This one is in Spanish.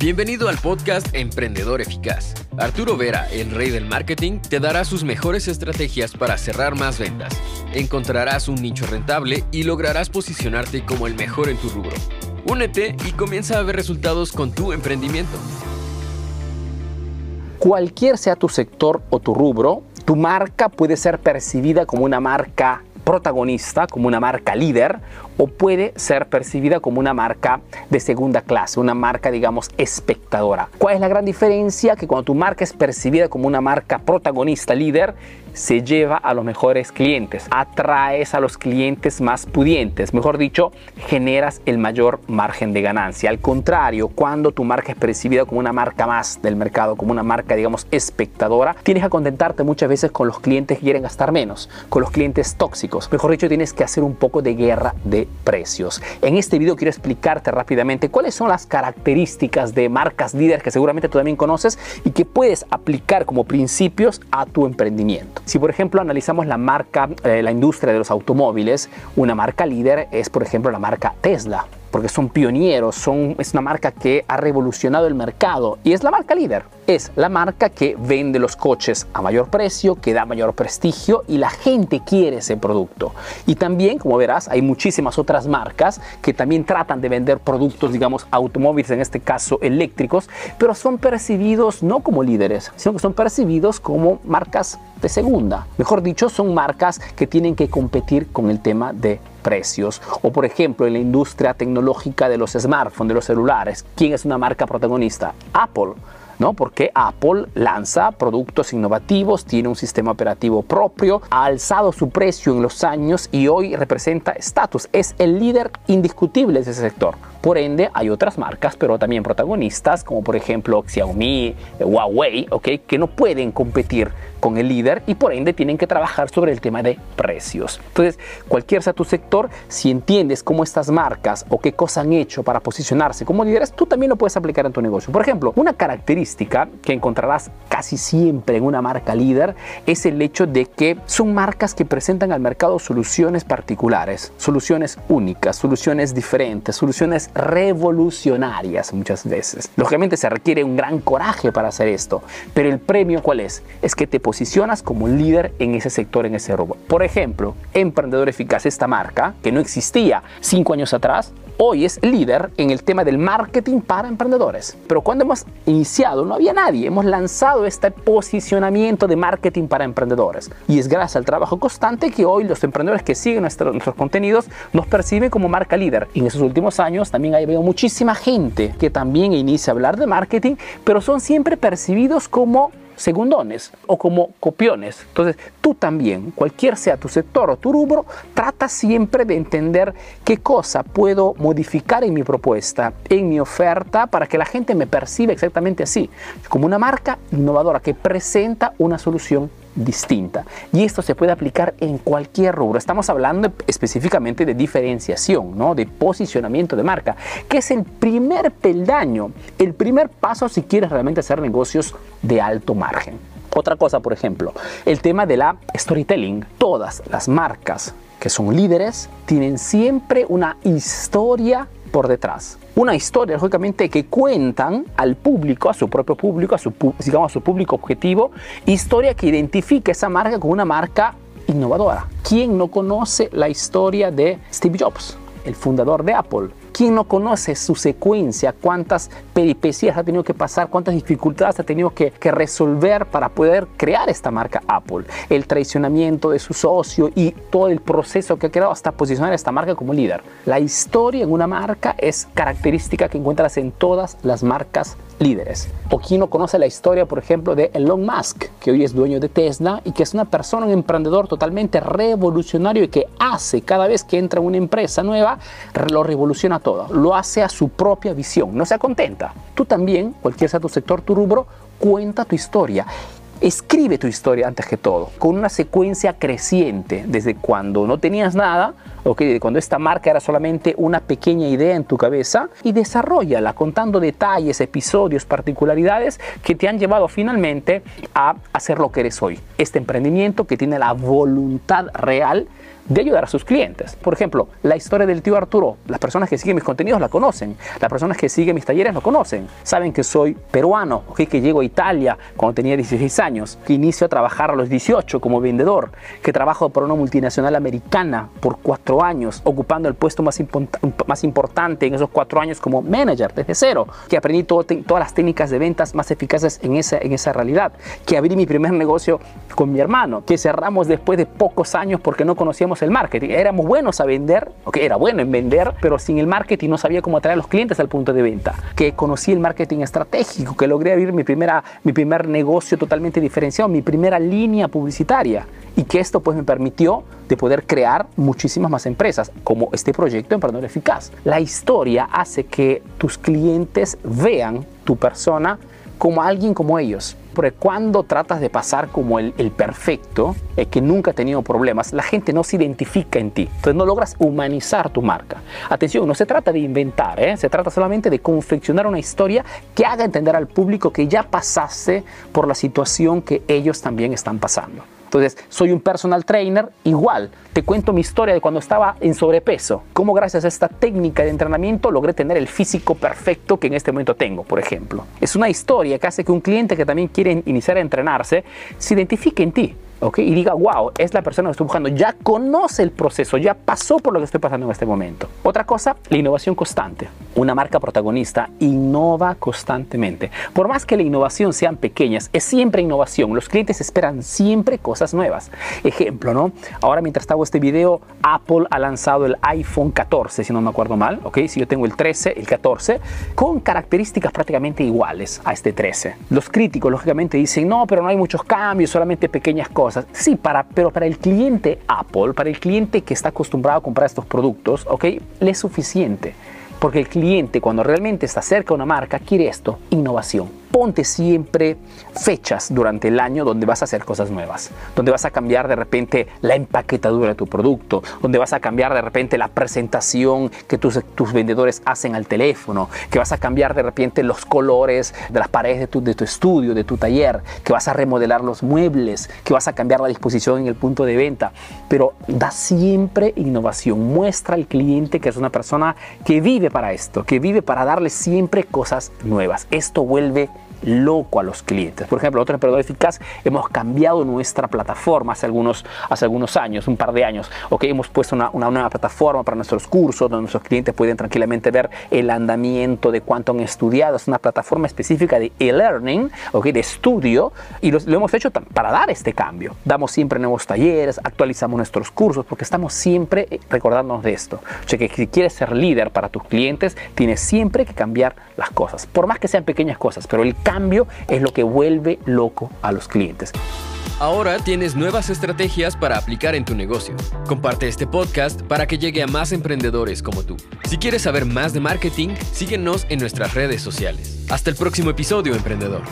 Bienvenido al podcast Emprendedor Eficaz. Arturo Vera, el rey del marketing, te dará sus mejores estrategias para cerrar más ventas. Encontrarás un nicho rentable y lograrás posicionarte como el mejor en tu rubro. Únete y comienza a ver resultados con tu emprendimiento. Cualquier sea tu sector o tu rubro, tu marca puede ser percibida como una marca protagonista, como una marca líder, o puede ser percibida como una marca de segunda clase, una marca, digamos, espectadora. ¿Cuál es la gran diferencia? Que cuando tu marca es percibida como una marca protagonista, líder, se lleva a los mejores clientes, atraes a los clientes más pudientes, mejor dicho, generas el mayor margen de ganancia. Al contrario, cuando tu marca es percibida como una marca más del mercado, como una marca, digamos, espectadora, tienes que contentarte muchas veces con los clientes que quieren gastar menos, con los clientes tóxicos. Mejor dicho, tienes que hacer un poco de guerra de precios. En este video quiero explicarte rápidamente cuáles son las características de marcas líderes que seguramente tú también conoces y que puedes aplicar como principios a tu emprendimiento. Si por ejemplo analizamos la marca, eh, la industria de los automóviles, una marca líder es por ejemplo la marca Tesla porque son pioneros, son, es una marca que ha revolucionado el mercado y es la marca líder. Es la marca que vende los coches a mayor precio, que da mayor prestigio y la gente quiere ese producto. Y también, como verás, hay muchísimas otras marcas que también tratan de vender productos, digamos, automóviles, en este caso eléctricos, pero son percibidos no como líderes, sino que son percibidos como marcas de segunda. Mejor dicho, son marcas que tienen que competir con el tema de precios. O por ejemplo, en la industria tecnológica de los smartphones, de los celulares, ¿quién es una marca protagonista? Apple. ¿No? Porque Apple lanza productos innovativos, tiene un sistema operativo propio, ha alzado su precio en los años y hoy representa estatus, es el líder indiscutible de ese sector. Por ende, hay otras marcas, pero también protagonistas, como por ejemplo Xiaomi, Huawei, ¿okay? que no pueden competir con el líder y por ende tienen que trabajar sobre el tema de precios. Entonces, cualquier sea tu sector, si entiendes cómo estas marcas o qué cosas han hecho para posicionarse como líderes, tú también lo puedes aplicar en tu negocio. Por ejemplo, una característica que encontrarás casi siempre en una marca líder es el hecho de que son marcas que presentan al mercado soluciones particulares, soluciones únicas, soluciones diferentes, soluciones revolucionarias muchas veces. Lógicamente se requiere un gran coraje para hacer esto, pero el premio cuál es? Es que te posicionas como líder en ese sector, en ese rubro. Por ejemplo, Emprendedor Eficaz, esta marca que no existía cinco años atrás, hoy es líder en el tema del marketing para emprendedores. Pero cuando hemos iniciado no había nadie, hemos lanzado este posicionamiento de marketing para emprendedores. Y es gracias al trabajo constante que hoy los emprendedores que siguen nuestros contenidos nos perciben como marca líder. En esos últimos años también ha habido muchísima gente que también inicia a hablar de marketing, pero son siempre percibidos como segundones o como copiones. Entonces, tú también, cualquier sea tu sector o tu rubro, trata siempre de entender qué cosa puedo modificar en mi propuesta, en mi oferta, para que la gente me perciba exactamente así, como una marca innovadora que presenta una solución distinta. Y esto se puede aplicar en cualquier rubro. Estamos hablando específicamente de diferenciación, ¿no? de posicionamiento de marca, que es el primer peldaño, el primer paso si quieres realmente hacer negocios de alto margen. Otra cosa, por ejemplo, el tema de la storytelling. Todas las marcas que son líderes tienen siempre una historia por detrás. Una historia, lógicamente, que cuentan al público, a su propio público, a su, digamos, a su público objetivo, historia que identifica esa marca como una marca innovadora. ¿Quién no conoce la historia de Steve Jobs, el fundador de Apple? ¿Quién no conoce su secuencia? ¿Cuántas peripecias ha tenido que pasar? ¿Cuántas dificultades ha tenido que, resolver para poder crear esta marca Apple? El traicionamiento de su socio y todo el proceso que ha creado hasta posicionar esta marca como líder. La historia en una marca es característica que encuentras en todas las marcas líderes. O quien no conoce la historia, por ejemplo, de Elon Musk, que hoy es dueño de Tesla y que es una persona, un emprendedor totalmente revolucionario y que hace cada vez que entra una empresa nueva, lo revoluciona todo lo hace a su propia visión, no se contenta. Tú también, cualquier sea tu sector, tu rubro, cuenta tu historia. Escribe tu historia antes que todo, con una secuencia creciente, desde cuando no tenías nada, okay, cuando esta marca era solamente una pequeña idea en tu cabeza, y desarrollala contando detalles, episodios, particularidades que te han llevado finalmente a hacer lo que eres hoy. Este emprendimiento que tiene la voluntad real de ayudar a sus clientes. Por ejemplo, la historia del tío Arturo, las personas que siguen mis contenidos la conocen, las personas que siguen mis talleres lo conocen, saben que soy peruano, que llego a Italia cuando tenía 16 años, que inicio a trabajar a los 18 como vendedor, que trabajo para una multinacional americana por cuatro años, ocupando el puesto más, más importante en esos cuatro años como manager desde cero, que aprendí todas las técnicas de ventas más eficaces en esa, en esa realidad, que abrí mi primer negocio con mi hermano, que cerramos después de pocos años porque no conocíamos el marketing. Éramos buenos a vender, ok, era bueno en vender, pero sin el marketing no sabía cómo atraer a los clientes al punto de venta. Que conocí el marketing estratégico, que logré abrir mi, primera, mi primer negocio totalmente diferenciado, mi primera línea publicitaria. Y que esto pues me permitió de poder crear muchísimas más empresas, como este proyecto Emprendedor Eficaz. La historia hace que tus clientes vean tu persona como alguien como ellos. Porque cuando tratas de pasar como el, perfecto, el que nunca ha tenido problemas, la gente no se identifica en ti. Entonces no logras humanizar tu marca. Atención, no se trata de inventar, ¿eh? se trata solamente de confeccionar una historia que haga entender al público que ya pasaste por la situación que ellos también están pasando. Entonces, soy un personal trainer, igual, te cuento mi historia de cuando estaba en sobrepeso, cómo gracias a esta técnica de entrenamiento logré tener el físico perfecto que en este momento tengo, por ejemplo. Es una historia que hace que un cliente que también quiere iniciar a entrenarse se identifique en ti. Y diga, wow, es la persona que estoy buscando, ya conoce el proceso, ya pasó por lo que estoy pasando en este momento. Otra cosa, la innovación constante. Una marca protagonista innova constantemente. Por más que la innovación sean pequeñas, es siempre innovación. Los clientes esperan siempre cosas nuevas. Ejemplo, ¿no? Ahora mientras hago este video, Apple ha lanzado el iPhone 14, si no me acuerdo mal, ¿ok? Si yo tengo el 13, el 14, con características prácticamente iguales a este 13. Los críticos, lógicamente, dicen, no, pero no hay muchos cambios, solamente pequeñas cosas. Sí, para, pero para el cliente Apple, para el cliente que está acostumbrado a comprar estos productos, ¿ok? Le es suficiente. Porque el cliente cuando realmente está cerca de una marca quiere esto, innovación ponte siempre fechas durante el año donde vas a hacer cosas nuevas, donde vas a cambiar de repente la empaquetadura de tu producto, donde vas a cambiar de repente la presentación que tus, tus vendedores hacen al teléfono, que vas a cambiar de repente los colores de las paredes de tu, de tu estudio, de tu taller, que vas a remodelar los muebles, que vas a cambiar la disposición en el punto de venta, pero da siempre innovación, muestra al cliente que es una persona que vive para esto, que vive para darle siempre cosas nuevas. Esto vuelve loco a los clientes. Por ejemplo, otro emprendedor eficaz, hemos cambiado nuestra plataforma hace algunos, hace algunos años, un par de años. Okay, hemos puesto una, nueva plataforma para nuestros cursos, donde nuestros clientes pueden tranquilamente ver el andamiento de cuánto han estudiado. Es una plataforma específica de e-learning, okay, de estudio, y lo, hemos hecho para dar este cambio. Damos siempre nuevos talleres, actualizamos nuestros cursos, porque estamos siempre eh, recordándonos de esto. O sea, que si quieres ser líder para tus clientes, tienes siempre que cambiar las cosas, por más que sean pequeñas cosas, pero el cambio es lo que vuelve loco a los clientes. Ahora tienes nuevas estrategias para aplicar en tu negocio. Comparte este podcast para que llegue a más emprendedores como tú. Si quieres saber más de marketing, síguenos en nuestras redes sociales. Hasta el próximo episodio, emprendedor.